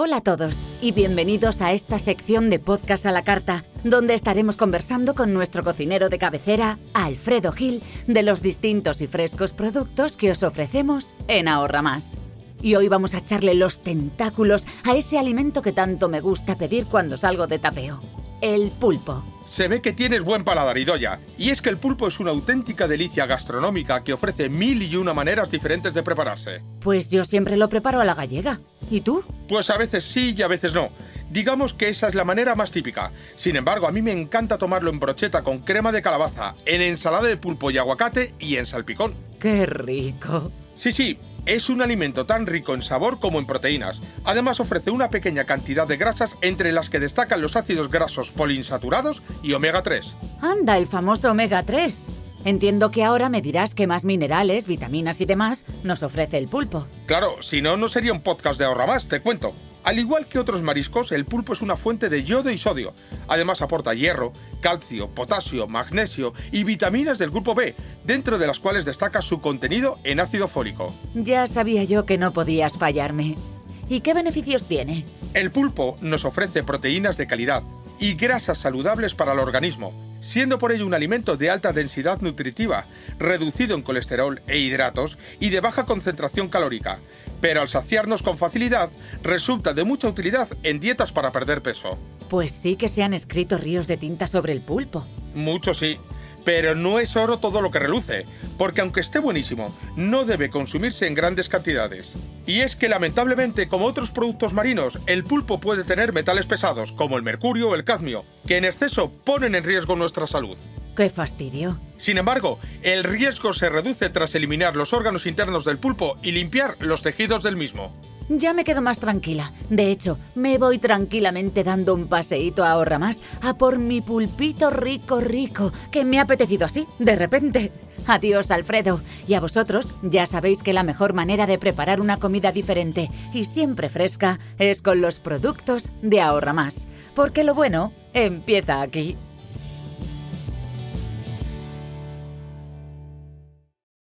Hola a todos y bienvenidos a esta sección de podcast a la carta, donde estaremos conversando con nuestro cocinero de cabecera, Alfredo Gil, de los distintos y frescos productos que os ofrecemos en Ahorra Más. Y hoy vamos a echarle los tentáculos a ese alimento que tanto me gusta pedir cuando salgo de tapeo, el pulpo. Se ve que tienes buen paladar, Idoya. Y es que el pulpo es una auténtica delicia gastronómica que ofrece mil y una maneras diferentes de prepararse. Pues yo siempre lo preparo a la gallega. ¿Y tú? Pues a veces sí y a veces no. Digamos que esa es la manera más típica. Sin embargo, a mí me encanta tomarlo en brocheta con crema de calabaza, en ensalada de pulpo y aguacate y en salpicón. ¡Qué rico! Sí, sí, es un alimento tan rico en sabor como en proteínas. Además ofrece una pequeña cantidad de grasas entre las que destacan los ácidos grasos poliinsaturados y omega 3. Anda, el famoso omega 3. Entiendo que ahora me dirás que más minerales, vitaminas y demás nos ofrece el pulpo. Claro, si no, no sería un podcast de ahorra más, te cuento. Al igual que otros mariscos, el pulpo es una fuente de yodo y sodio. Además aporta hierro, calcio, potasio, magnesio y vitaminas del grupo B, dentro de las cuales destaca su contenido en ácido fólico. Ya sabía yo que no podías fallarme. ¿Y qué beneficios tiene? El pulpo nos ofrece proteínas de calidad y grasas saludables para el organismo, siendo por ello un alimento de alta densidad nutritiva, reducido en colesterol e hidratos y de baja concentración calórica, pero al saciarnos con facilidad resulta de mucha utilidad en dietas para perder peso. Pues sí que se han escrito ríos de tinta sobre el pulpo. Mucho sí, pero no es oro todo lo que reluce, porque aunque esté buenísimo, no debe consumirse en grandes cantidades. Y es que lamentablemente, como otros productos marinos, el pulpo puede tener metales pesados, como el mercurio o el cadmio, que en exceso ponen en riesgo nuestra salud. ¡Qué fastidio! Sin embargo, el riesgo se reduce tras eliminar los órganos internos del pulpo y limpiar los tejidos del mismo. Ya me quedo más tranquila. De hecho, me voy tranquilamente dando un paseíto a Ahorra Más a por mi pulpito rico rico, que me ha apetecido así, de repente. Adiós, Alfredo. Y a vosotros, ya sabéis que la mejor manera de preparar una comida diferente y siempre fresca es con los productos de Ahorra Más. Porque lo bueno empieza aquí.